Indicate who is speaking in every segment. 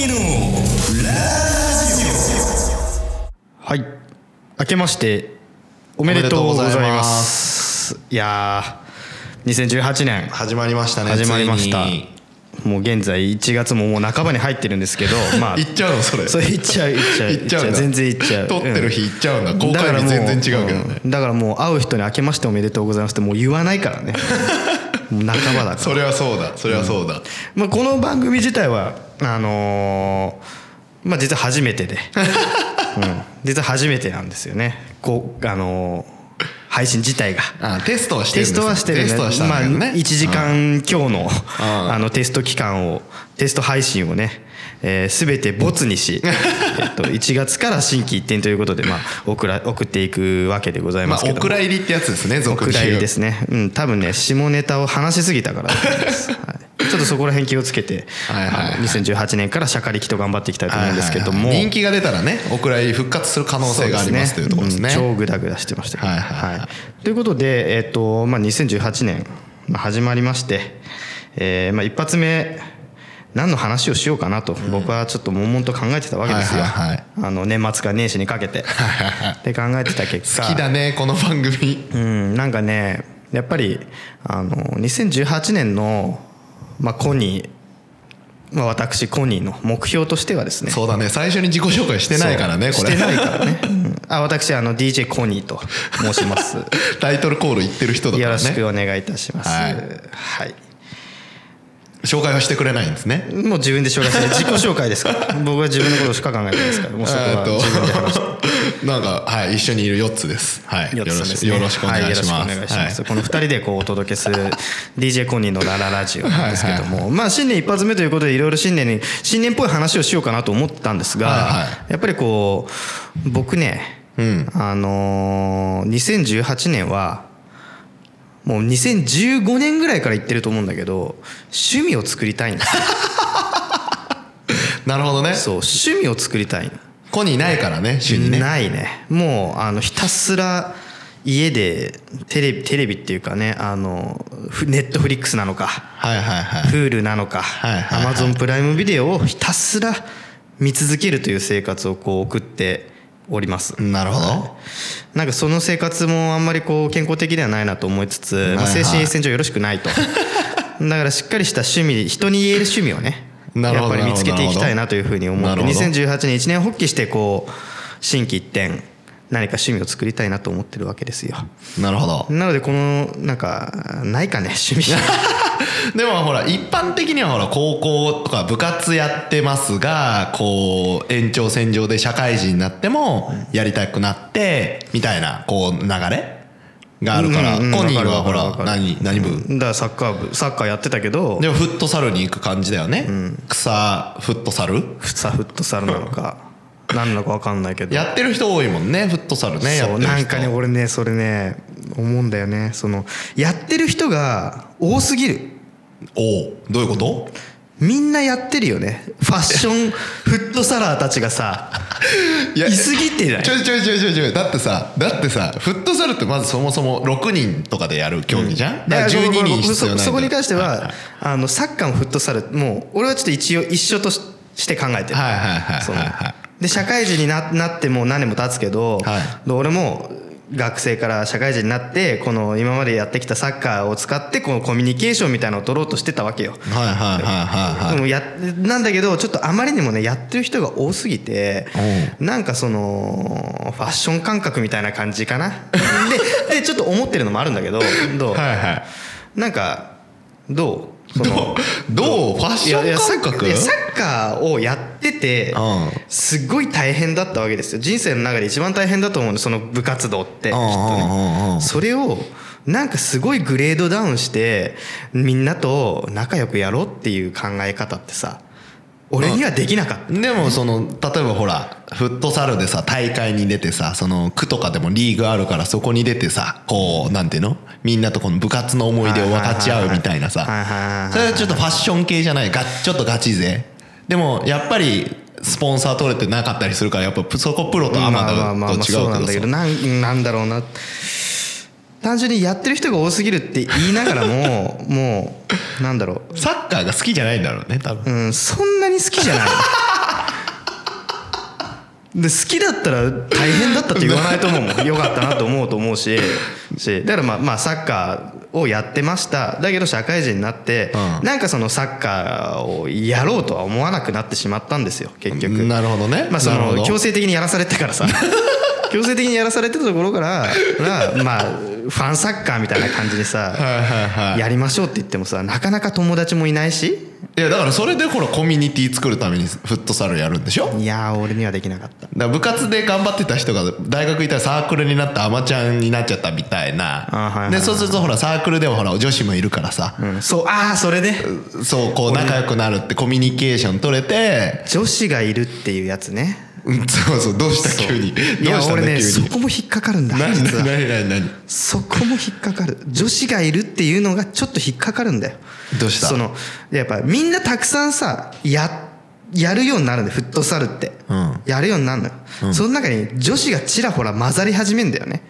Speaker 1: ニーの
Speaker 2: はい。明けましておめでとうございます。いやー2018年。
Speaker 3: 始まりましたね
Speaker 2: 始まりましたもう現在1月ももう半ばに入ってるんですけど まあ
Speaker 3: 行っちゃうの？それ。
Speaker 2: それいっちゃういっちゃう。
Speaker 3: 行っちゃう
Speaker 2: 全然いっちゃう。
Speaker 3: 撮ってる日行っちゃうん。だ公開日全然違うけどね。
Speaker 2: んだからもう会う人に明けましておめでとうございますってもう言わないからね。もう半ばだから。
Speaker 3: それはそうだ。それはそうだ、
Speaker 2: まあ、この番組自体はあのーまあ実は初めてで、うん、実は初めてなんですよね。こうあのー配信自体が。
Speaker 3: あテストはして
Speaker 2: テス
Speaker 3: るんです
Speaker 2: トはしてるね。
Speaker 3: テストはしたんだけどね、
Speaker 2: まあ、1時間今日の
Speaker 3: ん。
Speaker 2: あのテスト期間をテスト配信をね、えー、全てボツにし、えっと、1月から心機一転ということで、まあ、送ら送っていくわけでござい
Speaker 3: ま
Speaker 2: すけども、
Speaker 3: お蔵入りってやつですね
Speaker 2: お蔵入りですね。うん多分ね下ネタを話しすぎたからだと思います、はい、ちょっとそこら辺気をつけて
Speaker 3: はいはいはい。
Speaker 2: あの2018年からシャカリキと頑張っていきたいと思うんですけども、
Speaker 3: はいはい。はい人気が出たらねお蔵入り復活する可能性がありますというところですね。
Speaker 2: うん超グダグダしてましたけど、
Speaker 3: はいはいはい。
Speaker 2: ということで、えっとまあ、2018年まあ始まりまして、えーまあ、一発目何の話をしようかなと僕はちょっと悶々と考えてたわけですよ、
Speaker 3: はいはいはい。
Speaker 2: あの年末から年始にかけて。で考えてた結果。
Speaker 3: 好きだねこの番組。
Speaker 2: うん、なんかねやっぱりあの2018年の、まあ、コニー、まあ、私コニーの目標としてはですね。
Speaker 3: そうだね。最初に自己紹介してないからねこれ。
Speaker 2: してないからね、うん。あ私あの DJ コニーと申します。
Speaker 3: タイトルコール言ってる人だか
Speaker 2: よ
Speaker 3: らね
Speaker 2: ろしくお願いいたします。
Speaker 3: はい。
Speaker 2: はい。
Speaker 3: 紹介はしてくれないんですね？
Speaker 2: もう自分で紹介して自己紹介ですから。僕は自分のことしか考えてないですからもうそこは自分で話して
Speaker 3: なんかはい一緒にいる4つです。はい。よろしくお願いし
Speaker 2: はよろしく
Speaker 3: ます
Speaker 2: お願いします。
Speaker 3: はい。
Speaker 2: この2人でこうお届けする DJ コニーのラララジオなんですけどもまあ新年一発目ということでいろいろ新年に新年っぽい話をしようかなと思ったんですが、
Speaker 3: はいは
Speaker 2: やっぱりこう僕ね、あのー2018年はもう2015年ぐらいから言ってると思うんだけど趣味を作りたいんですよ。
Speaker 3: なるほどね。
Speaker 2: そう趣味を作りたい。の
Speaker 3: コニーないからね週にね。
Speaker 2: ないね。もうあのひたすら家でテレビテレビっていうかねあのフネットフリックスなのか
Speaker 3: はいはいはい。
Speaker 2: プールなのか
Speaker 3: はいはいはい。
Speaker 2: アマゾンプライムビデオをひたすら見続けるという生活をこう送っております。
Speaker 3: なるほど。
Speaker 2: なんかその生活もあんまりこう健康的ではないなと思いつつ、まあ
Speaker 3: はいはい。
Speaker 2: 精神衛生上よろしくないと。だからしっかりした趣味人に言える趣味をねやっぱり見つけていきたいなというふうに思って
Speaker 3: なるほど。
Speaker 2: 2018年一年発起してこう心機一転何か趣味を作りたいなと思ってるわけですよ。
Speaker 3: なるほど。
Speaker 2: なのでこのなんかないかね趣味。
Speaker 3: でもほら一般的にはほら高校とか部活やってますがこう延長線上で社会人になってもやりたくなってみたいなこう流れがあるから
Speaker 2: うんうん
Speaker 3: コニーはほら何何部？
Speaker 2: だからサッカー部。サッカーやってたけど。
Speaker 3: でもフットサルに行く感じだよね。草フットサル？
Speaker 2: さフットサルなのか。何なのか分かんないけど。
Speaker 3: やってる人多いもんねフットサルね
Speaker 2: そうなんかね俺ねそれね思うんだよね。そのやってる人が多すぎる。
Speaker 3: おおどういうこと？
Speaker 2: みんなやってるよね。ファッション フットサラーたちがさ
Speaker 3: いや
Speaker 2: いすぎてない？
Speaker 3: ちょいちょいちょいちょいちょい。だってさだってさフットサルってまずそもそも6人とかでやる競技じゃん、だから
Speaker 2: いや
Speaker 3: 12人必要ない
Speaker 2: そそこに関しては、
Speaker 3: はいはい。
Speaker 2: あのサッカーもフットサルもう俺はちょっと一応一緒としして考えてる。
Speaker 3: はいはいはいはいはい。
Speaker 2: で社会人にななってもう何年も経つけど、
Speaker 3: はい。
Speaker 2: で俺も学生から社会人になってこの今までやってきたサッカーを使ってこのコミュニケーションみたいなのを取ろうとしてたわけよ。
Speaker 3: はいはいはいはいはい。
Speaker 2: でもやなんだけどちょっとあまりにもねやってる人が多すぎてなんかそのファッション感覚みたいな感じかな。ででちょっと思ってるのもあるんだけどどう、
Speaker 3: はいはい。
Speaker 2: なんかどう？その
Speaker 3: どうファッション感覚？
Speaker 2: いやサッカーをやってて
Speaker 3: うん。
Speaker 2: すっごい大変だったわけですよ。人生の中で一番大変だと思うんでその部活動ってきっとね。それをなんかすごいグレードダウンしてみんなと仲良くやろうっていう考え方ってさ俺にはできなかった。
Speaker 3: でもその例えばほらフットサルでさ大会に出てさその区とかでもリーグあるからそこに出てさこうなんていうの？みんなとこの部活の思い出を分かち合うみたいなさ。それはちょっとファッション系じゃない。がちょっとガチ勢。でもやっぱりスポンサー取れてなかったりするからやっぱそこプロとアマ
Speaker 2: まあまあまあまあ
Speaker 3: と違うけ
Speaker 2: そうなんだけど
Speaker 3: どさ
Speaker 2: なんなんだろうな単純にやってる人が多すぎるって言いながらも もうなんだろう。
Speaker 3: サッカーが好きじゃないんだろうね多分。
Speaker 2: うん、そんなに好きじゃない。で好きだったら大変だったって言わないと思うもん。よかったなと思うと思うししだからまあまあサッカーをやってました。だけど社会人になって、
Speaker 3: うん。
Speaker 2: なんかそのサッカーをやろうとは思わなくなってしまったんですよ結局。
Speaker 3: なるほどね。
Speaker 2: まあその強制的にやらされてからさ。強制的にやらされてたところかららまあファンサッカーみたいな感じでさやりましょうって言ってもさなかなか友達もいないし。
Speaker 3: いやだからそれでほらコミュニティ作るためにフットサルやるんでしょ？
Speaker 2: いやー俺にはできなかった。
Speaker 3: ら部活で頑張ってた人が大学行ったらサークルになってアマちゃんになっちゃったみたいな。
Speaker 2: はいはい
Speaker 3: でそうするとほらサークルではほら女子もいるからさ。
Speaker 2: うん。そうああそれで。
Speaker 3: そうこう仲良くなるってコミュニケーション取れて。
Speaker 2: 女子がいるっていうやつね。
Speaker 3: うんそうそうどうした？急に。
Speaker 2: い
Speaker 3: どう
Speaker 2: や俺ねそ
Speaker 3: に。
Speaker 2: こも引っかかるんだ。
Speaker 3: 何
Speaker 2: 実は。
Speaker 3: 何何何
Speaker 2: そこも引っかかる。女子がいるっていうのがちょっと引っかかるんだよ。
Speaker 3: どうした？
Speaker 2: そのやっぱみんなたくさんさややるようになるんだよフットサルって、
Speaker 3: うん。
Speaker 2: やるようになるのよ、その中に女子がちらほら混ざり始めんだよね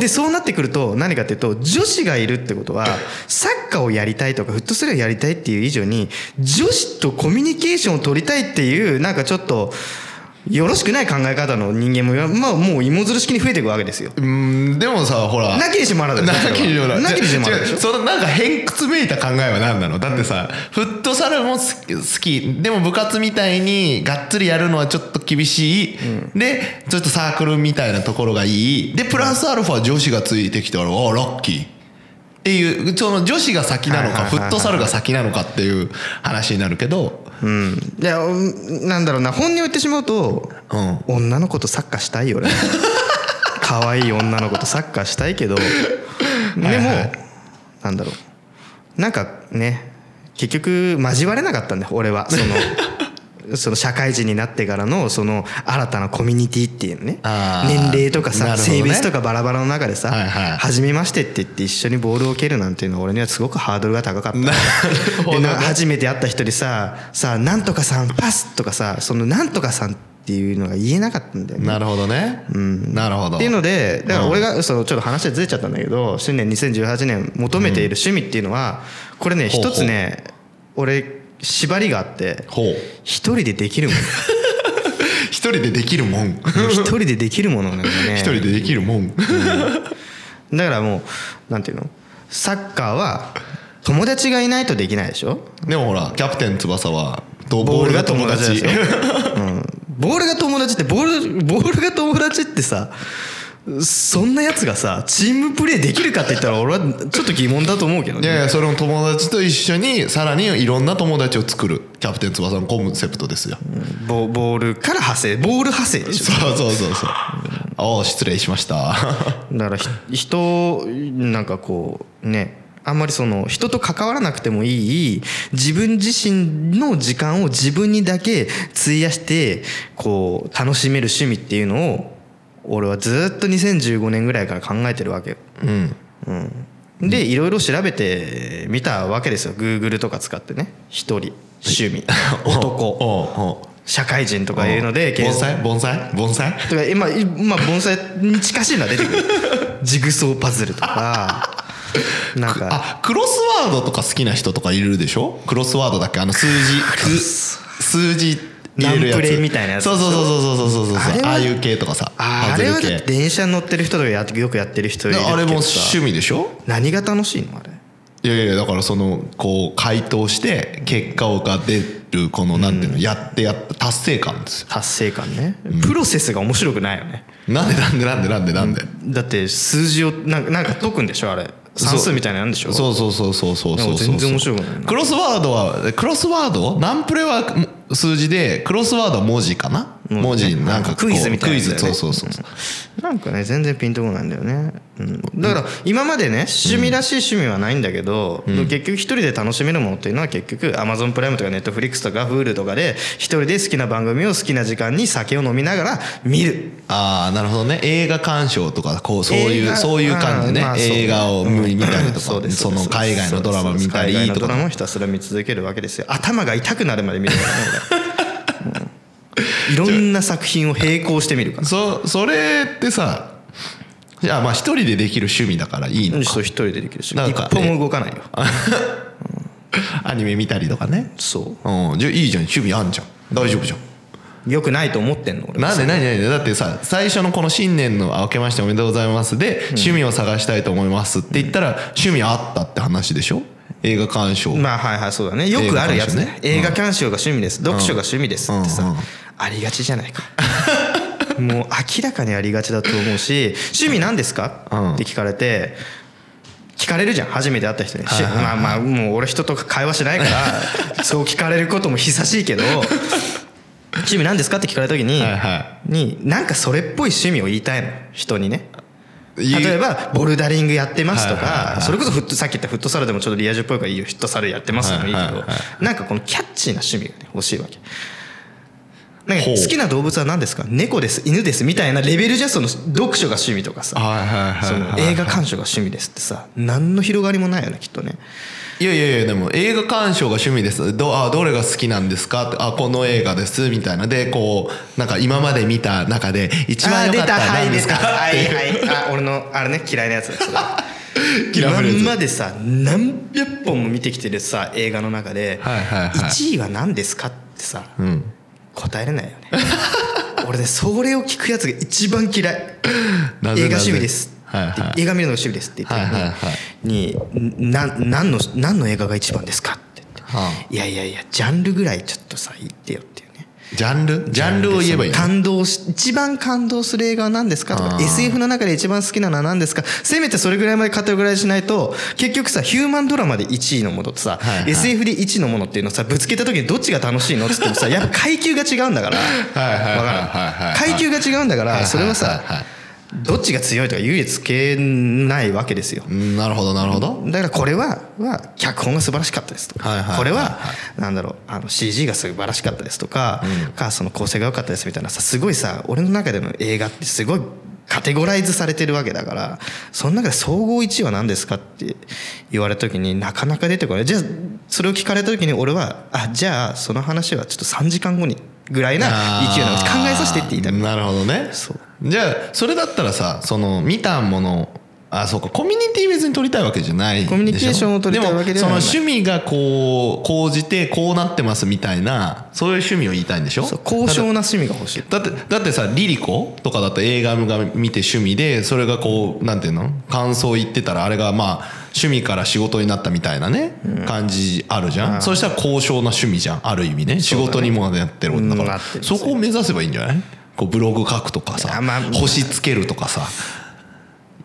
Speaker 2: でそうなってくると何かっていうと女子がいるってことはサッカーをやりたいとかフットサルをやりたいっていう以上に女子とコミュニケーションを取りたいっていうなんかちょっとよろしくない考え方の人間もまあもう芋づる式に増えていくわけですよ。
Speaker 3: うんでもさほら。
Speaker 2: なきにしもあらず
Speaker 3: なきにしもあらず。
Speaker 2: なきにしもあらず
Speaker 3: そのなんか偏屈めいた考えは何なの？だってさ、フットサルも好きでも部活みたいにがっつりやるのはちょっと厳しい、でちょっとサークルみたいなところがいい。でプラスアルファ女子がついてきたらあラッキー。っていうその女子が先なのかフットサルが先なのかっていう話になるけど
Speaker 2: うん、いやうんなんだろうな。本音を言ってしまうと、
Speaker 3: うん。
Speaker 2: 女の子とサッカーしたいよ俺 可愛い女の子とサッカーしたいけど。でも、なんだろう。なんかね結局交われなかったんだよ俺は。そのその社会人になってからのその新たなコミュニティっていうね年齢とかさ、性別とかバラバラの中でさ、
Speaker 3: はいはい。
Speaker 2: 初めましてって言って一緒にボールを蹴るなんていうのは俺にはすごくハードルが高かった。
Speaker 3: ね。
Speaker 2: 初めて会った人にさ「さあなんとかさんパス」とかさその「なんとかさん」っていうのが言えなかったんだよね。
Speaker 3: なるほどね、なるほど。
Speaker 2: っていうのでだから
Speaker 3: うん。
Speaker 2: 俺がそのちょっと話はずれちゃったんだけど新年2018年求めている趣味っていうのはこれね一つね俺縛りがあって一人でできるもの
Speaker 3: 一人でできるもん。
Speaker 2: 一人でできるものなんだね。
Speaker 3: 一人でできるもん。
Speaker 2: だからもうなんていうの？サッカーは友達がいないとできないでしょ？
Speaker 3: でもほらキャプテン翼はと
Speaker 2: ボールが友達ボールが友達ってボールボールが友達ってさそんなやつがさチームプレーできるかって言ったら俺はちょっと疑問だと思うけどね。
Speaker 3: いやいやそれも友達と一緒にさらにいろんな友達を作る。キャプテン翼のコンセプトですよ、
Speaker 2: ボボールから派生。ボール派生でしょ。
Speaker 3: そうそうそうそう。ああ失礼しました。
Speaker 2: だからひ人なんかこうね。あんまりその人と関わらなくてもいい自分自身の時間を自分にだけ費やしてこう楽しめる趣味っていうのを俺はずっと2015年ぐらいから考えてるわけよ。
Speaker 3: うん。
Speaker 2: うん、でいろいろ調べてみたわけですよ。Google とか使ってね。一人。趣味。男。社会人とかいうので
Speaker 3: 盆栽？盆栽？盆栽？
Speaker 2: とか今今盆栽に近しいのは出てくる。ジグソーパズルとか。なんか。
Speaker 3: あクロスワードとか好きな人とかいるでしょ？クロスワードだっけ？あの数字。す数字
Speaker 2: ナンプレみたいなやつ
Speaker 3: そうそうそうそうそうそうそう
Speaker 2: あ
Speaker 3: ああいう系とかさ
Speaker 2: あれは電車に乗ってる人とかやよくやってる人いる
Speaker 3: あれも趣味でしょ？
Speaker 2: 何が楽しいの？あれ。
Speaker 3: いやいやだからそのこう回答して結果が出るこのなんていうのやってやった達成感ですよ。
Speaker 2: 達成感ね、プロセスが面白くないよね。
Speaker 3: なんでなんでなんでなんでなんで？
Speaker 2: だって数字をなんかなんか解くんでしょ？あれ。算数みたいなんでしょ？
Speaker 3: そうそうそうそうそうそうそう
Speaker 2: 全然面白くないな
Speaker 3: クロスワードはクロスワードナンプレは数字でクロスワード文字かな？文字なんか
Speaker 2: クイズみたいなね。
Speaker 3: クイズそうそう。そう
Speaker 2: なんかね全然ピンとこないんだよね、うん、だから今までね趣味らしい趣味はないんだけど、結局一人で楽しめるものっていうのは結局 Amazon プライムとか Netflix とか Hulu とかで一人で好きな番組を好きな時間に酒を飲みながら見る。
Speaker 3: ああなるほどね。映画鑑賞とかこうそういうそういう感じね,、
Speaker 2: あーまあ
Speaker 3: 映画を見見たりとか、
Speaker 2: そうです
Speaker 3: その海外のドラマ見たり
Speaker 2: 海外の
Speaker 3: とか
Speaker 2: ドラマをひたすら見続けるわけですよ。頭が痛くなるまで見るからね いろんな作品を並行して見るから。
Speaker 3: そそれってさじゃあまあ一人でできる趣味だからいいのか。
Speaker 2: そう一人でできるし
Speaker 3: なんか
Speaker 2: 一歩も動かないよ。
Speaker 3: アニメ見たりとかね。
Speaker 2: そう。
Speaker 3: うん。じゃあいいじゃん。趣味あんじゃん。大丈夫じゃん。
Speaker 2: よくないと思ってんの俺は。
Speaker 3: なんでなんでなんでだってさ最初のこの新年の「あ明けましておめでとうございます」で「趣味を探したいと思います」って言ったら趣味あったって話でしょ？映画鑑賞。
Speaker 2: まあはいはいそうだね。よくあるやつね。映
Speaker 3: 映画
Speaker 2: 画鑑賞が趣味です。読書が趣味ですってさ。
Speaker 3: うんうん。
Speaker 2: ありがちじゃないか。もう明らかにありがちだと思うし趣味何ですか？
Speaker 3: うん。
Speaker 2: って聞かれて聞かれるじゃん。初めて会った人に。しまあまあもう俺人と会話しないから そう聞かれることも久しいけど趣味何ですか？って聞かれた時に
Speaker 3: はいは
Speaker 2: になんかそれっぽい趣味を言いたいの。人にね例えばボルダリングやってますとかそれこそフットさっき言ったフットサルでもちょっとリア充っぽいからいいよフットサルやってますでもいいけど。なんかこのキャッチーな趣味がね欲しいわけ。なんか好きな動物は何ですか？猫です犬ですみたいなレベルじゃその読書が趣味とかさ。映画鑑賞が趣味ですってさ。何の広がりもないよねきっとね
Speaker 3: いやいやいやでも映画鑑賞が趣味です。どあどれが好きなんですか？ってあこの映画です。みたいな。でこうなんか今まで見た中で一番良かった何ですか？
Speaker 2: はいはい。あ俺のあれね嫌いなやつ。だそれ
Speaker 3: 嫌いなやつ。
Speaker 2: 今までさ何百本も見てきてるさ映画の中で
Speaker 3: はいはいはい。
Speaker 2: 1位は何ですかってさ
Speaker 3: うん。
Speaker 2: 答えれないよね。俺ねそれを聞くやつが一番嫌い。映画趣味です
Speaker 3: はいはい。
Speaker 2: 映画見るのが趣味ですって言ってるのに,、
Speaker 3: はいはい
Speaker 2: にな何の何の映画が一番ですかって。言って、
Speaker 3: はあ。
Speaker 2: いやいやいやジャンルぐらいちょっとさ言ってよっていうね。
Speaker 3: ジャンル？ジャンルを言えばいいの？
Speaker 2: 感動し一番感動する映画は何ですかとか SF の中で一番好きなのは何ですか？せめてそれぐらいまでカテゴライズしないと結局さヒューマンドラマで1位のものとさ、
Speaker 3: はいはい。
Speaker 2: SF で1位のものっていうのをさぶつけた時にどっちが楽しいのっつってもさやっぱ階級が違うんだから。
Speaker 3: はい
Speaker 2: 階級が違うんだか
Speaker 3: はいはい
Speaker 2: らそれはさ
Speaker 3: はいはい
Speaker 2: どっちが強いとか優位つけないわけですよ。
Speaker 3: うんなるほどなるほど。
Speaker 2: だからこれはは脚本が素晴らしかったですと。
Speaker 3: はいはいはいはい。
Speaker 2: これはなんだろうあの CG が素晴らしかったですとかかその構成が良かったですみたいなさすごいさ俺の中での映画ってすごいカテゴライズされてるわけだからその中で総合1位は何ですかって言われた時になかなか出てこない。じゃあそれを聞かれた時に俺はあじゃあその話はちょっと3時間後にぐらいな勢いなの考えさせてって言いたい。
Speaker 3: なるほどね。
Speaker 2: そう。
Speaker 3: じゃあそれだったらさその見たものあそうか。コミュニティ別に取りたいわけじゃない
Speaker 2: コミュニケーションを取りたいわけではない。
Speaker 3: もその趣味がこう講じてこうなってますみたいなそういう趣味を言いたいんでしょ？
Speaker 2: そう高尚な趣味が欲しい。
Speaker 3: だってだってさリリコとかだと映画が見て趣味でそれがこうなんていうの？感想言ってたらあれがまあ趣味から仕事になったみたいなね、感じあるじゃん、そうしたら高尚な趣味じゃんある意味ね。仕事にもなってるんだから、そこを目指せばいいんじゃない？こうブログ書くとかさ、
Speaker 2: まあ
Speaker 3: 星つけるとかさ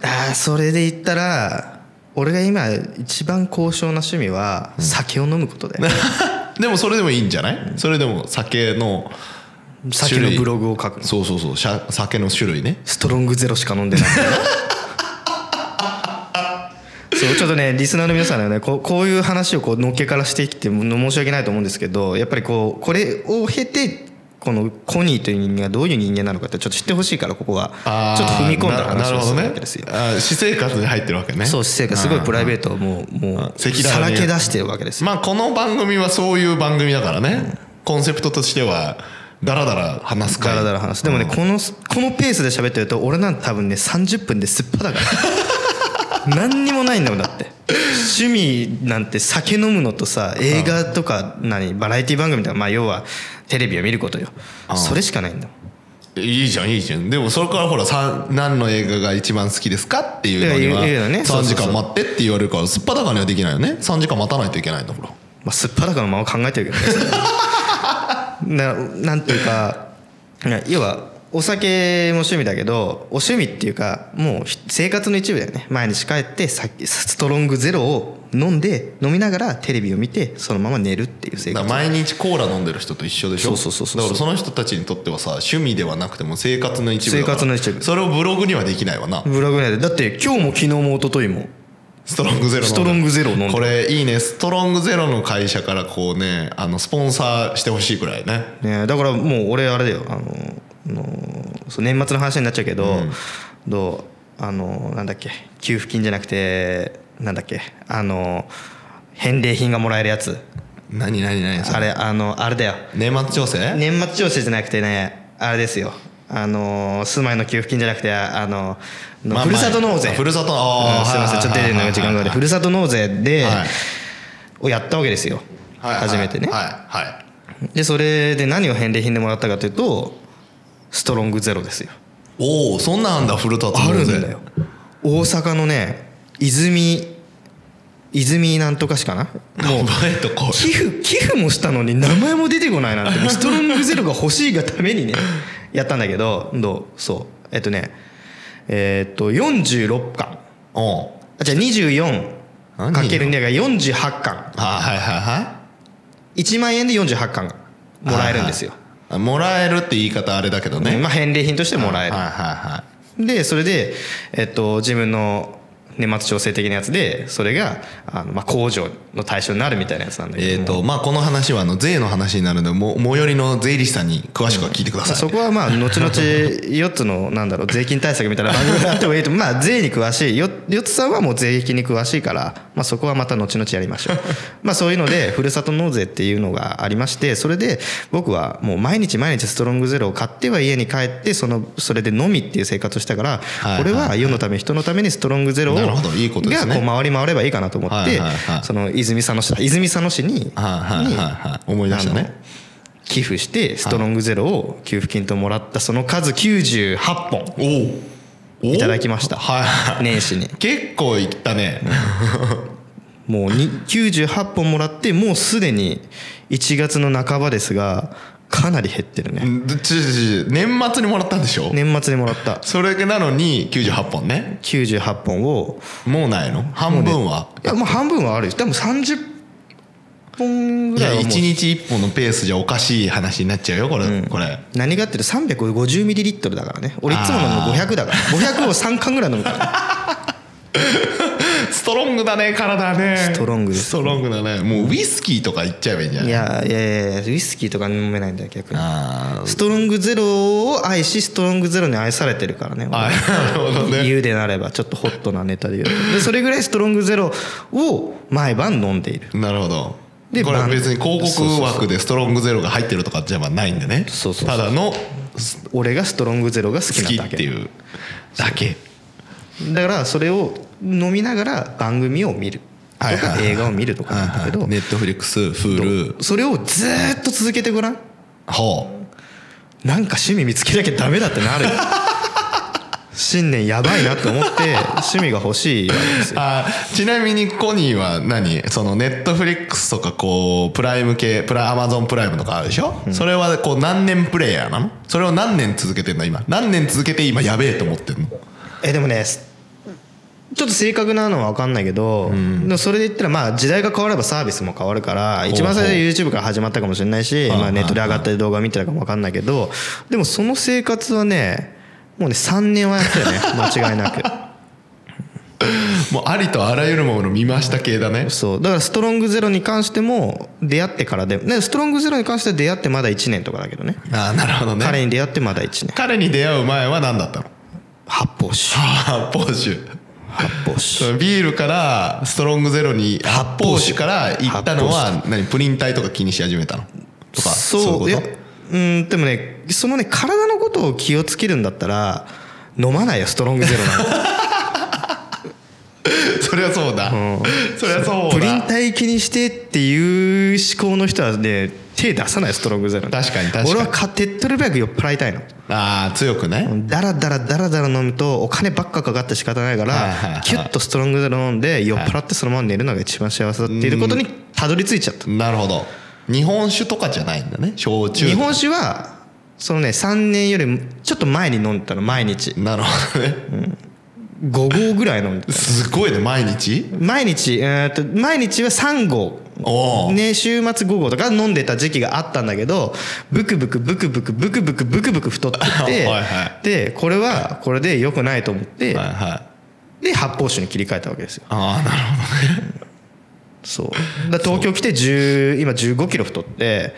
Speaker 2: あーそれで言ったら俺が今一番高尚な趣味は酒を飲むことで、
Speaker 3: でもそれでもいいんじゃない？それでも酒の
Speaker 2: 酒のブログを書く。の
Speaker 3: そうそうそう。酒の種類ね。
Speaker 2: ストロングゼロしか飲んでない。そうちょっとねリスナーの皆さんにはねこうこういう話をこうのっけからしてきても申し訳ないと思うんですけどやっぱりこうこれを経てこのコニーという人間がどういう人間なのかってちょっと知ってほしいからここは。ちょっと踏み込んだ話をす
Speaker 3: る
Speaker 2: わけですよ。
Speaker 3: あー私生活に入ってるわけね。
Speaker 2: そう私生活すごいプライベートをもうもうさらけ出してるわけですよ。
Speaker 3: まあこの番組はそういう番組だからね、コンセプトとしてはダラダラ話すか
Speaker 2: だらだら話す。でもね、このこのペースで喋ってると俺なんて多分ね30分ですっぱだから何にもないんだもんだって。趣味なんて酒飲むのとさ映画とか何バラエティ番組とかまあ要はテレビを見ることよ。それしかないんだ。もん
Speaker 3: いいじゃんいいじゃん。でもそれからほらさ何の映画が一番好きですかっていうのには
Speaker 2: ね。そう
Speaker 3: 3
Speaker 2: そうそう
Speaker 3: 時間待ってって言われるからすっぱだかにはできないよね。3時間待たないといけないんだから。
Speaker 2: まあ、すっぱだかのまま考えてるけどね。ななんていうか要はお酒も趣味だけどお趣味っていうかもうひ生活の一部だよね。毎日帰ってさストロングゼロを飲んで飲みながらテレビを見てそのまま寝るっていう生活。
Speaker 3: 毎日コーラ飲んでる人と一緒でしょ？
Speaker 2: そうそうそうそう
Speaker 3: だからその人たちにとってはさ趣味ではなくても生活の一部
Speaker 2: 生活の一部。
Speaker 3: それをブログにはできないわな。
Speaker 2: ブログ内でだって今日も昨日も一昨日も。
Speaker 3: ストロングゼロ
Speaker 2: ストロングゼロ飲ん
Speaker 3: これいいね。ストロングゼロの会社からこうねあのスポンサーしてほしいくらいね。
Speaker 2: ねだからもう俺あれだよ。あのあのそう年末の話になっちゃうけど、どう？あのなんだっけ？給付金じゃなくてなんだっけ？あの返礼品がもらえるやつ。
Speaker 3: 何何何？
Speaker 2: あれあのあれだよ。
Speaker 3: 年末調整？
Speaker 2: 年末調整じゃなくてね。あれですよ。あの住まいの給付金じゃなくてあのの
Speaker 3: まあ
Speaker 2: ふるさと納税。
Speaker 3: あふるさと。
Speaker 2: うんすいません。ちょっと出てるのが時間があるふるさと納税で、
Speaker 3: はい。
Speaker 2: をやったわけですよ、
Speaker 3: はい
Speaker 2: 初めてね、
Speaker 3: はいはい。
Speaker 2: でそれで何を返礼品でもらったかというとストロングゼロですよ。
Speaker 3: おおそんなんあんだ古田
Speaker 2: あるんだよ。大阪のね泉泉なんとかしかな？もう。
Speaker 3: 覚えとこう
Speaker 2: 寄付寄付もしたのに名前も出てこないなんて ストロングゼロが欲しいがためにねやったんだけどどう？そう。えっとねえっと46巻。
Speaker 3: おう。
Speaker 2: あじゃあ24
Speaker 3: 何
Speaker 2: かける2が48巻。
Speaker 3: あはいはいは
Speaker 2: 1万円で48巻が
Speaker 3: い
Speaker 2: もらえるんですよ、
Speaker 3: もらえるって言い方あれだけどね、
Speaker 2: まあ返礼品としてもらえる、
Speaker 3: はいはいはい。
Speaker 2: でそれで、えっと、自分の年末調整的なやつでそれがあの、まあ、控除の対象になるみたいなやつなんだけど。
Speaker 3: えーとまあ、この話はあの税の話になるのでも最寄りの税理士さんに詳しくは聞いてください、
Speaker 2: そこはまあ後々4つのなんだろう税金対策みたいな番組があってもいいとまあ税に詳しいよ4つさんはもう税金に詳しいから、まあ、そこはまた後々やりましょう。まあそういうのでふるさと納税っていうのがありましてそれで僕はもう毎日毎日ストロングゼロを買っては家に帰ってそのそれでのみっていう生活をしたから
Speaker 3: はい。
Speaker 2: これは世のため人のためにストロングゼロを
Speaker 3: なるほどいいことですね。
Speaker 2: がこう回り回ればいいかなと思ってその泉佐野市だ泉佐野市に
Speaker 3: 思い出したね。
Speaker 2: 寄付してストロングゼロを給付金ともらったその数98本。
Speaker 3: おお
Speaker 2: いただきました。
Speaker 3: はいはい
Speaker 2: 年始に。
Speaker 3: 結構いったね。
Speaker 2: もうに98本もらってもうすでに1月の半ばですがかなり減ってるね。
Speaker 3: 年末にもらったんでしょ、
Speaker 2: 年末にもらった。
Speaker 3: それなのに98本ね。
Speaker 2: 98本を。
Speaker 3: もうないの？半分は、
Speaker 2: いやもう半分はあるよ。多分30本ぐ
Speaker 3: いや
Speaker 2: らいはもう。
Speaker 3: 1日1本のペースじゃおかしい話になっちゃうよこれ、これ。
Speaker 2: 何がってる350ミリリットルだからね。俺いつも飲むの500だから。500を3缶ぐらい飲むからね
Speaker 3: ストロングだね体ね。
Speaker 2: ストロング
Speaker 3: ストロングだね。もうウイスキーとかいっちゃえばいいんじゃない
Speaker 2: いやいやいやウイスキーとか飲めないんだよ逆に
Speaker 3: あ
Speaker 2: ストロングゼロを愛しストロングゼロに愛されてるからね
Speaker 3: あなるほどね。
Speaker 2: 言うでなればちょっとホットなネタで言うと。でそれぐらいストロングゼロを毎晩飲んでいる。
Speaker 3: なるほど。
Speaker 2: で晩
Speaker 3: これ別に広告枠でストロングゼロが入ってるとかじゃないんでね。
Speaker 2: そうそうそう
Speaker 3: ただの
Speaker 2: 俺がストロングゼロが好き
Speaker 3: 好き
Speaker 2: なだけ。
Speaker 3: っていうだけ。
Speaker 2: だからそれを飲みながら番組を見る。とか映画を見るとかなんだけど。
Speaker 3: ネットフリックス Hulu
Speaker 2: それをずーっと続けてごらん。
Speaker 3: ほ
Speaker 2: なんか趣味見つけなきゃダメだってなる。よ 新年やばいなと思って趣味が欲しいわけですよ。
Speaker 3: あちなみにコニーは何？そのネットフリックスとかこうプライム系プラアマゾンプライムとかあるでしょ、それはこう何年プレイヤーなの？それを何年続けてんの今？何年続けて今やべえと思ってんの？
Speaker 2: えでもねちょっと正確なのは分かんないけど、でもそれで言ったらまあ時代が変わればサービスも変わるから一番最初は YouTube から始まったかもしれないし、まあ、ネットで上がったり動画を見てたかも分かんないけどでもその生活はねもうね3年はやったよね。間違いなく。
Speaker 3: もうありとあらゆるもの見ました系だね。
Speaker 2: そう。だからストロングゼロに関しても出会ってからでねストロングゼロに関しては出会ってまだ1年とかだけどね。
Speaker 3: ああなるほどね。
Speaker 2: 彼に出会ってまだ1年。
Speaker 3: 彼に出会う前は何だったの？
Speaker 2: 発泡酒。
Speaker 3: 発泡酒
Speaker 2: 発泡酒。
Speaker 3: ビールからストロングゼロに発泡酒から行ったのは何プリン体とか気にし始めたの？とか
Speaker 2: そういや
Speaker 3: いこと？
Speaker 2: うんでもねそのね体のことを気をつけるんだったら飲まないよストロングゼロなんて。
Speaker 3: そりゃそうだ、そりゃそうだ。
Speaker 2: プリン体気にしてっていう思考の人はね手出さないストロングゼロ
Speaker 3: 確かに確かに。
Speaker 2: 俺はか手っ取り早く酔っ払いたいの。
Speaker 3: ああ強くね、
Speaker 2: ダラダラダラダラ飲むとお金ばっかかかって仕方ないか
Speaker 3: はいはいはい
Speaker 2: らキュッとストロングゼロ飲んで酔っ払ってそのまま寝るのが一番幸せだっていうことにたどり着いちゃった。
Speaker 3: なるほど。日本酒とかじゃないんだね焼酎
Speaker 2: 日本酒はそのね3年よりちょっと前に飲んでたの毎日。
Speaker 3: なるほどね、
Speaker 2: 5合ぐらい飲んでた。
Speaker 3: すごいね毎日？
Speaker 2: 毎日えーっと毎日は3合ね週末5合とか飲んでた時期があったんだけどブクブクブクブクブクブクブクブク太ってって
Speaker 3: はいは
Speaker 2: でこれはこれで良くないと思って
Speaker 3: はいはい。
Speaker 2: で発泡酒に切り替えたわけですよ。
Speaker 3: ああなるほどね。
Speaker 2: そう。だ東京来て10今1 5キロ太って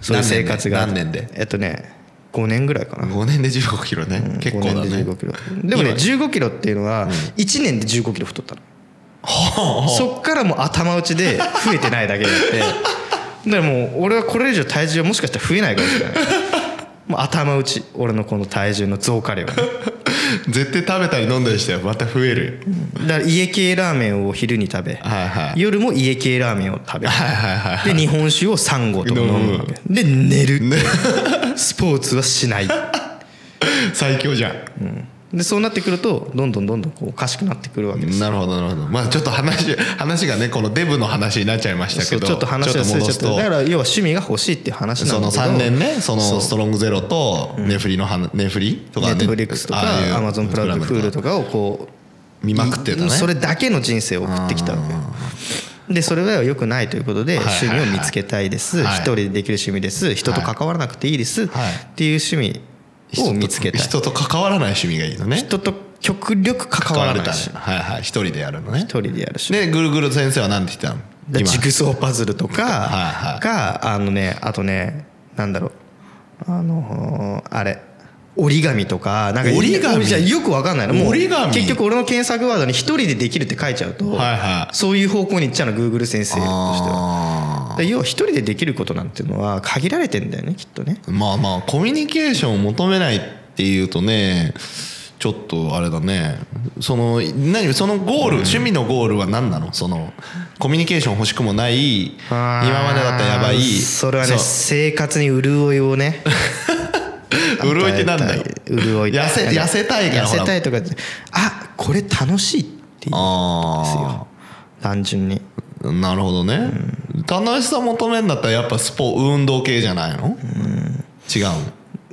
Speaker 2: そういう生活が。
Speaker 3: 何年で？
Speaker 2: えっとね5年ぐらいかな。
Speaker 3: 5年で1 5キロね、結構だ
Speaker 2: 5年で
Speaker 3: ね
Speaker 2: 15キロ。でもね1 5キロっていうのは1年で1 5キロ太ったのそっからもう頭打ちで増えてないだけであって。だからもう俺はこれ以上体重はもしかしたら増えないかもしれない。もう頭打ち。俺のこの体重の増加量。が
Speaker 3: 絶対食べたり飲んだりしてまた増える
Speaker 2: だから家系ラーメンを昼に食べ、
Speaker 3: はいはい。
Speaker 2: 夜も家系ラーメンを食べ、
Speaker 3: はいはいはいはい。
Speaker 2: で日本酒を3合とか飲むわけ。で寝るスポーツはしない。
Speaker 3: 最強じゃん
Speaker 2: でそうなってくるとどんどんどんどんこうおかしくなってくるわけです。
Speaker 3: なるほどなるほど。まあちょっと話話がねこのデブの話になっちゃいましたけど。
Speaker 2: そうちょっと話が
Speaker 3: 戻すと。
Speaker 2: だから要は趣味が欲しいっていう話なん
Speaker 3: その
Speaker 2: だけど。
Speaker 3: 3年ねその
Speaker 2: そう。
Speaker 3: ストロングゼロとネフリの話ネフリ？とか
Speaker 2: ネットフリックスとかアマゾンプライムフールとかをこう
Speaker 3: 見まくってたね。
Speaker 2: それだけの人生を送ってきたわけ。でそれは良くないということで趣味を見つけたいです。
Speaker 3: はい。
Speaker 2: 一人でできる趣味です。人と関わらなくていいです。っ
Speaker 3: はい。
Speaker 2: ていう趣味を見つけたい
Speaker 3: 人と関わらない趣味がいいのね。
Speaker 2: 人と極力関わらないし
Speaker 3: はいはい一人でやるのね。
Speaker 2: 一人でやるし
Speaker 3: でぐるぐる先生は何て言ってたの？
Speaker 2: ジグソーパズルとか
Speaker 3: はいはい。
Speaker 2: があのねあとねなんだろう。あのーあれ。折り紙とかなんか
Speaker 3: 折り紙？
Speaker 2: じゃよくわかんないの。もう
Speaker 3: 折り紙？
Speaker 2: 結局俺の検索ワードに一人でできるって書いちゃうと、
Speaker 3: はいはい。
Speaker 2: そういう方向に行っちゃうのグーグル先生としては要は一人でできることなんていうのは限られてんだよねきっとね。
Speaker 3: ーまあまあコミュニケーションを求めないっていうとねちょっとあれだね。その何そのゴール、趣味のゴールは何なの？そのコミュニケーション欲しくもない今までだったらやばい
Speaker 2: それはね生活に潤いをね。
Speaker 3: 潤いってなんだよ？
Speaker 2: 潤い。
Speaker 3: 痩せ痩せたいから
Speaker 2: 痩せたいとかあこれ楽しいっていうんです
Speaker 3: あ
Speaker 2: よ単純に。
Speaker 3: あなるほどね、楽しさ求めるんだったらやっぱスポ運動系じゃないの、違うの？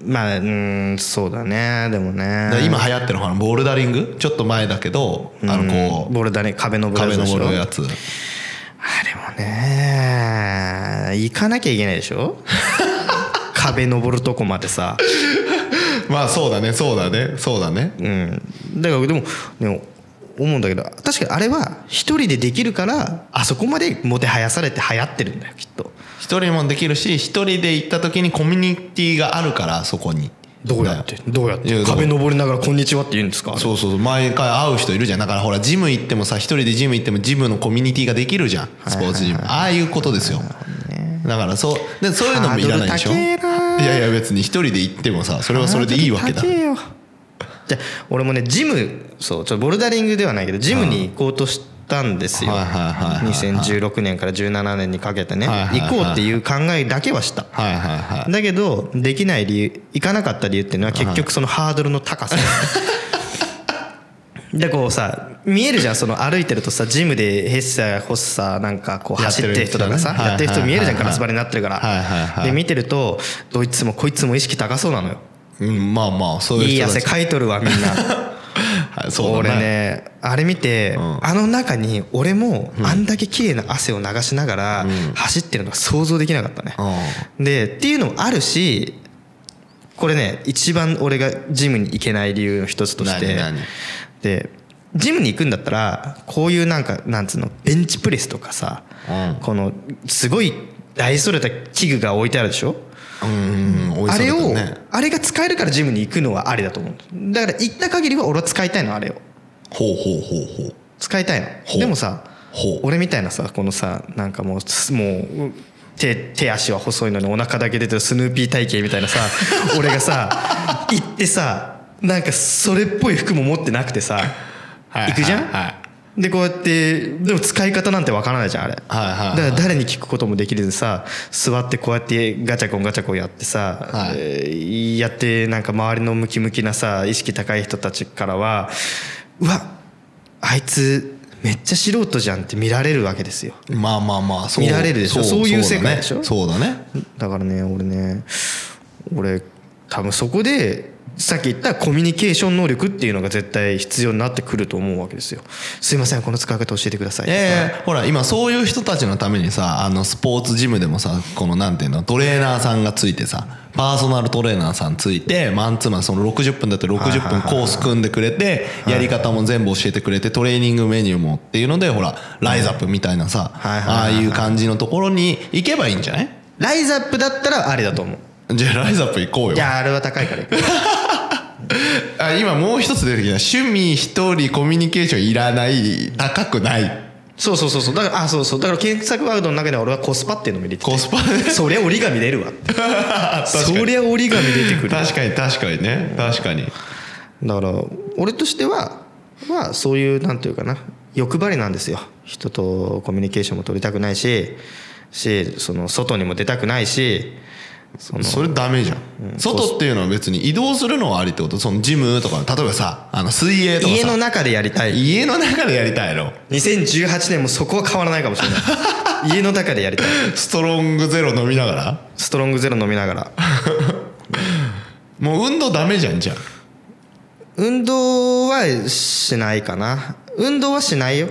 Speaker 2: まあうんそうだね。でもね。
Speaker 3: ら今流行ってるほらボルダリング？ちょっと前だけどあのこう
Speaker 2: ボルダリ壁登る
Speaker 3: 壁
Speaker 2: やつでしょ？
Speaker 3: 登るやつ。
Speaker 2: あれもね行かなきゃいけないでしょ？壁登るとこまでさ。
Speaker 3: まあそうだねそうだねそうだね。
Speaker 2: うん。だからでもでも思うんだけど確かにあれは一人でできるからあそこまでもてはやされて流行ってるんだよきっと。
Speaker 3: 一人もできるし一人で行った時にコミュニティがあるからそこに。
Speaker 2: どうやってどうやって？壁登りながら「こんにちは」って言うんですか？
Speaker 3: そうそうそう。毎回会う人いるじゃん。だからほらジム行ってもさ一人でジム行ってもジムのコミュニティができるじゃんスポーツジム。ああいうことですよ。だからそうでそういうのもいらないでしょ？
Speaker 2: い
Speaker 3: やいや別に一人で行ってもさそれはそれでいいわけだ
Speaker 2: じゃあ俺もねジムそうちょっとボルダリングではないけどジムに行こうとしたんですよ。
Speaker 3: はいはいはいはいはい。
Speaker 2: 2016年から17年にかけてね。行こうっていう考えだけはした。だけどできない理由行かなかった理由っていうのは結局そのハードルの高さ。でこうさ見えるじゃんその歩いてるとさジムでヘッサーホッサーなんかこう走ってる人とかさやってる人見えるじゃんガラス張りになってるから。で見てるとどいつもこいつも意識高そうなのよ
Speaker 3: うんまあまあそういう
Speaker 2: いい汗かいとるわみんな。
Speaker 3: はいそうだ
Speaker 2: 俺ねあれ見て、
Speaker 3: ん。
Speaker 2: あの中に俺もあんだけ綺麗な汗を流しながら走ってるのが想像できなかったね、でっていうのもあるしこれね一番俺がジムに行けない理由の一つとしてでジムに行くんだったらこういうなんかなんつうのベンチプレスとかさ、
Speaker 3: うん。
Speaker 2: このすごい大それた器具が置いてあるでしょ？
Speaker 3: うんうん
Speaker 2: あれを、あれが使えるからジムに行くのはありだと思う。だから行った限りは俺は使いたいのあれを
Speaker 3: ほうほうほうほう。
Speaker 2: 使いたいの。でもさ
Speaker 3: ほう。
Speaker 2: 俺みたいなさこのさなんかもうすもう手手足は細いのにお腹だけ出てるスヌーピー体型みたいなさ 俺がさ行ってさなんかそれっぽい服も持ってなくてさ
Speaker 3: はい。
Speaker 2: 行くじゃん、
Speaker 3: はいはい
Speaker 2: でこうやってでも使い方なんてわからないじゃんあれ、
Speaker 3: はいはいはい。
Speaker 2: だから誰に聞くこともできるでさ座ってこうやってガチャコンガチャコンやってさ、
Speaker 3: はい。
Speaker 2: えーやってなんか周りのムキムキなさ意識高い人たちからはうわあいつめっちゃ素人じゃんって見られるわけですよ。
Speaker 3: まあまあまあそう
Speaker 2: 見られるでしょ？そういう世界でしょ？
Speaker 3: そうだね。
Speaker 2: だからね俺ね俺多分そこでさっき言ったコミュニケーション能力っていうのが絶対必要になってくると思うわけですよ。すいませんこの使い方教えてください。
Speaker 3: いやいやほら今そういう人たちのためにさあのスポーツジムでもさこのなんていうのトレーナーさんがついてさパーソナルトレーナーさんついてマンツーマンその60分だって60分コース組んでくれてやり方も全部教えてくれてトレーニングメニューもっていうのでほらライズアップみたいなさああいう感じのところに行けばいいんじゃない？
Speaker 2: ライズアップだったらありだと思う
Speaker 3: じゃあライズアップ行こうよ。
Speaker 2: いやあれは高いから
Speaker 3: あ今もう一つ出てきた趣味一人コミュニケーションいらない。高くない。
Speaker 2: そうそうそうそう。だからあそうそう。だから検索ワードの中では俺はコスパっていうのも入れてて
Speaker 3: コスパ
Speaker 2: そりゃ折り紙出るわ。そりゃ折り紙出てくる
Speaker 3: 確かに確かにね。確かに。
Speaker 2: だから俺としてははそういうなんていうかな。欲張りなんですよ。人とコミュニケーションも取りたくないししその外にも出たくないしその
Speaker 3: それダメじゃん、外っていうのは別に移動するのはありってこと？そのジムとか例えばさあの水泳とかさ。
Speaker 2: 家の中でやりたい。
Speaker 3: 家の中でやりたいの
Speaker 2: ？2018年もそこは変わらないかもしれない。家の中でやりたい。
Speaker 3: ストロングゼロ飲みながら？
Speaker 2: ストロングゼロ飲みながら。
Speaker 3: もう運動ダメじゃんじゃん
Speaker 2: 運動はしないかな。運動はしないよ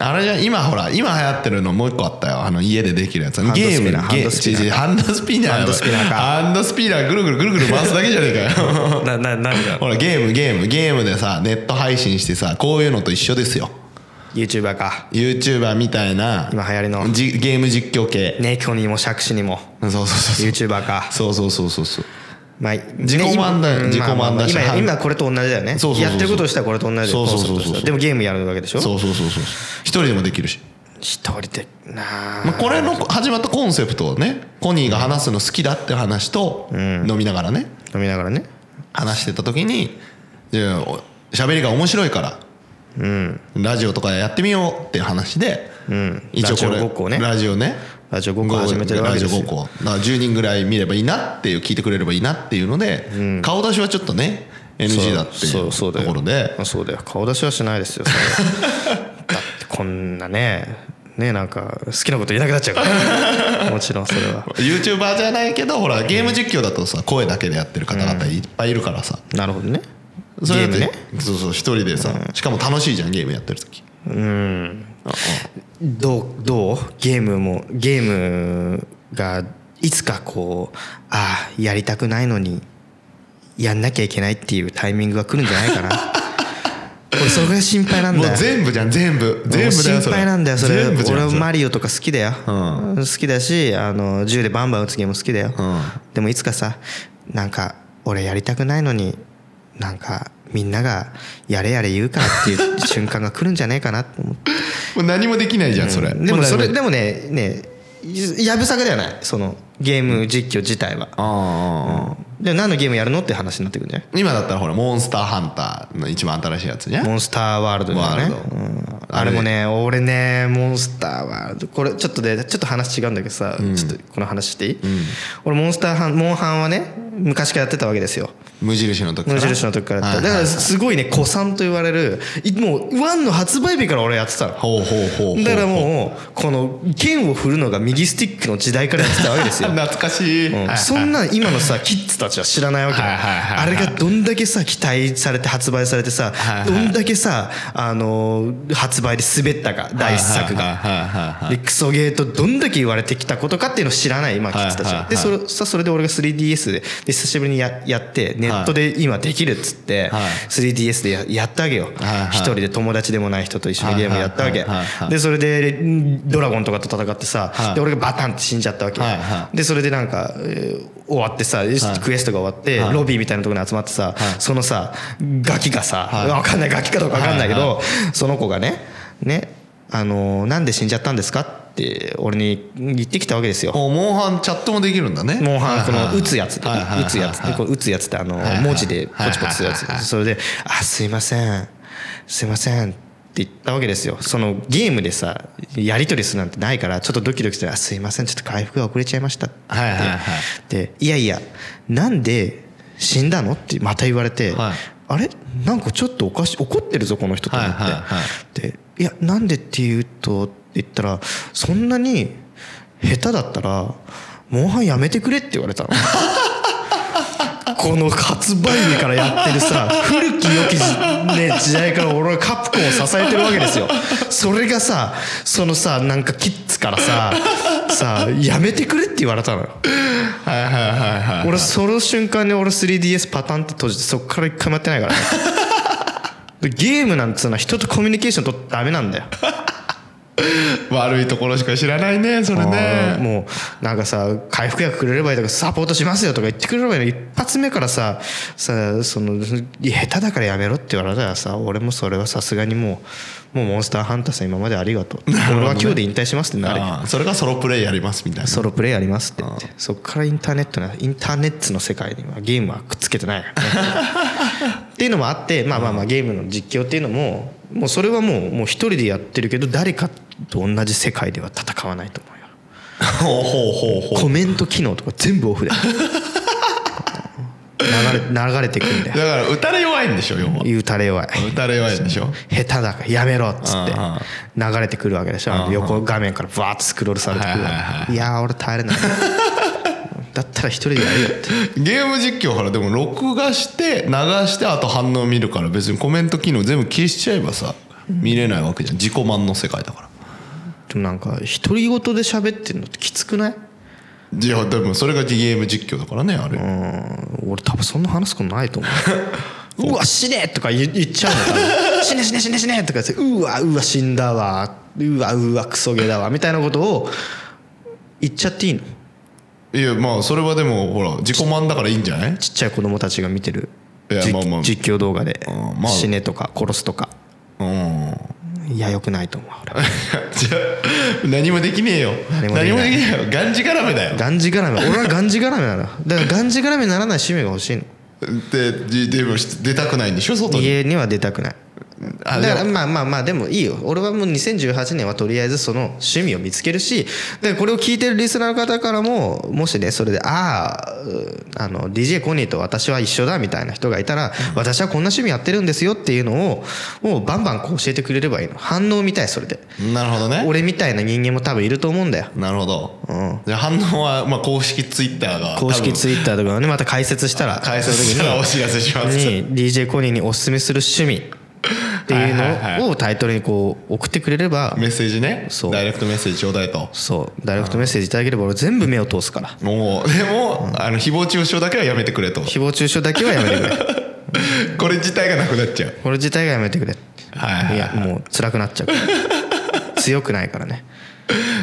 Speaker 3: あれじゃん今ほら今流行ってるのもう一個あったよ。あの家でできるやつ。ゲーム
Speaker 2: ハンドスピナー。
Speaker 3: ハンドスピナー。
Speaker 2: ハンドスピナーか
Speaker 3: ハンドスピナーぐるぐるぐるぐる回すだけじゃねえかよ。
Speaker 2: なな何が
Speaker 3: ほらゲームゲーム。ゲームでさネット配信してさこういうのと一緒ですよ。
Speaker 2: YouTuber か。
Speaker 3: YouTuber みたいな
Speaker 2: 今流行りの。
Speaker 3: じゲーム実況系。
Speaker 2: 猫にも杓子にも。
Speaker 3: そうそうそうそう。
Speaker 2: YouTuber か。
Speaker 3: そうそうそうそうそう
Speaker 2: まあ、
Speaker 3: 自己満だよ
Speaker 2: ね
Speaker 3: 自己満だし
Speaker 2: まあまあ今今これと同じだよね。
Speaker 3: そうそうそうそう。
Speaker 2: やってることとしてはこれと同じだよ
Speaker 3: そうそうそうそう。
Speaker 2: でもゲームやるわけでしょ？
Speaker 3: そうそうそうそう。一人でもできるし、
Speaker 2: 一人でなあ、
Speaker 3: まあ、これの始まったコンセプトをねコニーが話すの好きだって話と飲みながらね。
Speaker 2: 飲みながらね。
Speaker 3: 話してた時にじゃあお喋りが面白いから
Speaker 2: うん。
Speaker 3: ラジオとかやってみようっていう話で、
Speaker 2: うん。
Speaker 3: 一応これ
Speaker 2: ラジオね
Speaker 3: ラジオ
Speaker 2: ごっこを始めてるわけですよ。
Speaker 3: ラジオごっこだから10人ぐらい見ればいいなっていう聞いてくれればいいなっていうので、顔出しはちょっとね NG だってい
Speaker 2: そう
Speaker 3: ところで。
Speaker 2: あそうだよ。顔出しはしないですよ だってこんなねねなんか好きなこと言えなくなっちゃうから。もちろんそれは。
Speaker 3: YouTuber じゃないけどほらゲーム実況だとさ声だけでやってる方々いっぱいいるからさ、
Speaker 2: なるほどね。
Speaker 3: それだって
Speaker 2: ね。
Speaker 3: そうそう一人でさ、しかも楽しいじゃんゲームやってる時。
Speaker 2: うんどうどう？ゲームもゲームがいつかこうああやりたくないのにやんなきゃいけないっていうタイミングが来るんじゃないかな。俺それが心配なん
Speaker 3: もう
Speaker 2: だよ
Speaker 3: 全部じゃん全部。全部だよ
Speaker 2: 心
Speaker 3: それ。
Speaker 2: 配なんだよそれ。俺マリオとか好きだよ、
Speaker 3: うん。
Speaker 2: 好きだしあの銃でバンバン撃つゲーム好きだよ、
Speaker 3: うん。
Speaker 2: でもいつかさなんか俺やりたくないのになんかみんながやれやれ言うからっていう瞬間が来るんじゃないかなと思って。
Speaker 3: もう何もできないじゃんそれ、
Speaker 2: でもそれ
Speaker 3: で
Speaker 2: でもねねやぶさかではない。そのゲーム実況自体は、
Speaker 3: ああ、
Speaker 2: で何のゲームやるのって話になってくるんじゃない？
Speaker 3: 今だったらほらモンスターハンターの一番新しいやつじゃん
Speaker 2: モンスターワールドだよね。あれ。もね俺ねモンスターワールド。これちょっとでちょっと話違うんだけどさ、ちょっとこの話していい、俺モンスターハンモンハンはね昔からやってたわけですよ。
Speaker 3: 無印の時から。
Speaker 2: 無印の時からだからすごいね古参と言われるいもうワンの発売日から俺やってたの。
Speaker 3: ほうほうほう
Speaker 2: だからもうこの剣を振るのが右スティックの時代からやってたわけですよ。
Speaker 3: 懐かしい、
Speaker 2: うん。そんな今のさキッズたちは知らないわけあれがどんだけさ期待されて発売されてさ
Speaker 3: はいはい。
Speaker 2: どんだけさあの発売で滑ったか第一作が。でクソゲーとどんだけ言われてきたことかっていうのを知らない今キッズたち
Speaker 3: は。
Speaker 2: でそれさそれで俺が 3DS でで久しぶりにややってネットで今できるっつって
Speaker 3: はい。
Speaker 2: 3DS でややったわけよ。一人で友達でもない人と一緒にゲームやったわけ。でそれでんドラゴンとかと戦ってさ
Speaker 3: はい。
Speaker 2: で俺がバタンって死んじゃったわけでそれでなんかえー終わってさクエストが終わって
Speaker 3: はい。
Speaker 2: ロビーみたいなところに集まってさそのさガキがさ
Speaker 3: はい。
Speaker 2: わかんないガキかどうかわかんないけ
Speaker 3: はい
Speaker 2: どその子がねねあのーなんで死んじゃったんですかって俺に言ってきたわけですよ。
Speaker 3: おモンハンチャットもできるんだね。
Speaker 2: モンハンこの打つやつ打つやつ打つやつってあの文字でポチポチするやつ。それで「あすいません。すいません」って言ったわけですよ。そのゲームでさやり取りするなんてないからちょっとドキドキして「あすいませんちょっと回復が遅れちゃいました」って
Speaker 3: はいはいはい。
Speaker 2: で「いやいやなんで死んだの?」ってまた言われて、
Speaker 3: はい。
Speaker 2: あれ？なんかちょっとおかし怒ってるぞこの人と思って、
Speaker 3: はいはいはい。
Speaker 2: で「いやなんでって言うと」って言ったら「そんなに下手だったらモンハンやめてくれ」って言われたの。この発売日からやってるさ古き良き時,、ね、時代から俺はカプコンを支えてるわけですよ。それがさそのさなんかキッズからささやめてくれって言われたのよ。
Speaker 3: はいはいはいはい
Speaker 2: 俺その瞬間に俺 3DS パタンって閉じてそっから一回もやってないからね。でゲームなんつうのは人とコミュニケーション取ってダメなんだよ
Speaker 3: 悪いところしか知らないねそれね。
Speaker 2: もうなんかさ回復薬くれればいいとかサポートしますよとか言ってくれればいいの一発目からささその下手だからやめろって言われたらさ俺もそれはさすがにもうもうモンスターハンターさん今までありがとう、俺は今日で引退しますってなる
Speaker 3: それがソロプレイやりますみたいな。
Speaker 2: ソロプレイやりますって言って。そっからインターネットなインターネットの世界にはゲームはくっつけてない っていうのもあってまあまあまあゲームの実況っていうのももうそれはもうもう一人でやってるけど誰かと同じ世界では戦わないと思うよ。
Speaker 3: ほうほうほう
Speaker 2: コメント機能とか全部オフで流れ流れてくんだ
Speaker 3: だ
Speaker 2: よ
Speaker 3: から打たれ弱いんでしょ要は。
Speaker 2: 言うたれ弱い。
Speaker 3: 打たれ弱いんでしょ。
Speaker 2: 下手だからやめろっつって
Speaker 3: うん
Speaker 2: 流れてくるわけでしょ。横画面からバーッとスクロールされてくる
Speaker 3: はい
Speaker 2: やー俺耐えれないだったら一人でやるよって。
Speaker 3: ゲーム実況ほらでも録画して流してあと反応見るから別にコメント機能全部消しちゃえばさ見れないわけじゃん。自己満の世界だから。
Speaker 2: でもなんか独り言で喋ってるのってきつくない？
Speaker 3: いやでもそれがゲーム実況だからねあれ。
Speaker 2: うん。俺多分そんな話すことないと思う。うわ死ねとか言言っちゃうの 死ね死ね死ね死ねとか言ってうわうわ死んだわ。うわうわクソゲーだわ。みたいなことを言っちゃっていいの？
Speaker 3: いやまあそれはでもほら自己満だからいいんじゃない？
Speaker 2: ちっちゃい子供たちが見てるじ
Speaker 3: いやまあまあ。
Speaker 2: 実況動画で。死ねとか殺すとか。
Speaker 3: うん。
Speaker 2: いやよくないと思う俺
Speaker 3: じゃあ何もできねえよ。
Speaker 2: 何もでき
Speaker 3: ねえよ。がんじがらめだよ。
Speaker 2: がんじがらめ俺はがんじがらめなの。だからがんじがらめにならない趣味が欲しいの。
Speaker 3: でででも出たくないんでしょ？外に。
Speaker 2: 家には出たくないだからまあまあまあでもいいよ。俺はもう2018年はとりあえずその趣味を見つけるしでこれを聞いてるリスナーの方からももしねそれでああの DJ コニーと私は一緒だみたいな人がいたら私はこんな趣味やってるんですよっていうのをもうバンバンこう教えてくれればいいの。反応見たいそれで。
Speaker 3: なるほどね。
Speaker 2: 俺みたいな人間も多分いると思うんだよ。
Speaker 3: なるほど、
Speaker 2: うん。
Speaker 3: じゃあ反応は、まあ、公式ツイッターが
Speaker 2: 公式ツイ
Speaker 3: ッ
Speaker 2: ッターとかねまた解説したら。
Speaker 3: 解説したらお知らせします。
Speaker 2: に DJ コニーにおすすめする趣味っていうのをタイトルにこう送ってくれれば
Speaker 3: メッセージね。
Speaker 2: そう。
Speaker 3: ダイレクトメッセージちょうだいと。
Speaker 2: そう。ダイレクトメッセージいただければ俺全部目を通すから。
Speaker 3: もうでも、あの誹謗中傷だけはやめてくれと。
Speaker 2: 誹謗中傷だけはやめてくれ。
Speaker 3: これ自体がなくなっちゃう。
Speaker 2: これ自体がやめてくれ。
Speaker 3: はいはいはい。
Speaker 2: いやもう辛くなっちゃうから。強くないからね。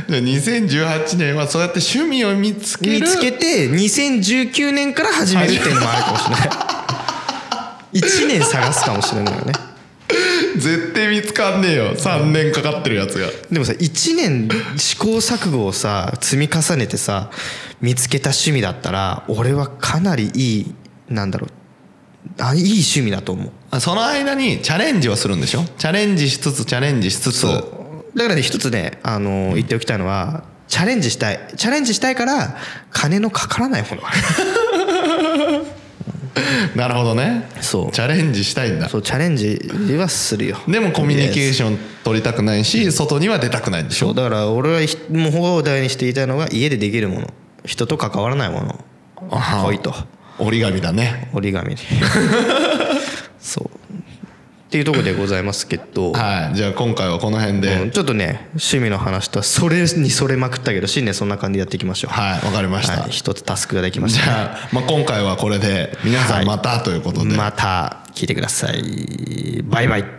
Speaker 3: じゃあ2018年はそうやって趣味を見つける。
Speaker 2: 見つけて2019年から始めるっていうのもあるかもしれない。1年探すかもしれないよね
Speaker 3: 絶対見つかんねえよ。3年かかってるやつが。
Speaker 2: でもさ1年試行錯誤をさ積み重ねてさ見つけた趣味だったら俺はかなりいいなんだろうあいい趣味だと思う。
Speaker 3: あその間にチャレンジはするんでしょ？チャレンジしつつチャレンジしつつ。
Speaker 2: だからね一つねあの言っておきたいのはチャレンジしたい。チャレンジしたいから金のかからないもの
Speaker 3: なるほどね。
Speaker 2: そう。
Speaker 3: チャレンジしたいんだ。
Speaker 2: そうチャレンジはするよ。
Speaker 3: でもコミュニケーション取りたくないし外には出たくないんでしょ？
Speaker 2: そうだから俺はひもう放題にして言いたいのが家でできるもの。人と関わらないもの。来いと。
Speaker 3: 折り紙だね。
Speaker 2: 折り紙。に そうっていうところでございますけど、
Speaker 3: はい。じゃあ今回はこの辺で、
Speaker 2: うんちょっとね趣味の話とはそれにそれまくったけど新年そんな感じでやっていきましょう。
Speaker 3: はいわかりました、
Speaker 2: はい、一つタスクができまし
Speaker 3: じ
Speaker 2: た、
Speaker 3: ゃあ、まあ、今回はこれで皆さんまたということで、
Speaker 2: また聞いてください。バイバイ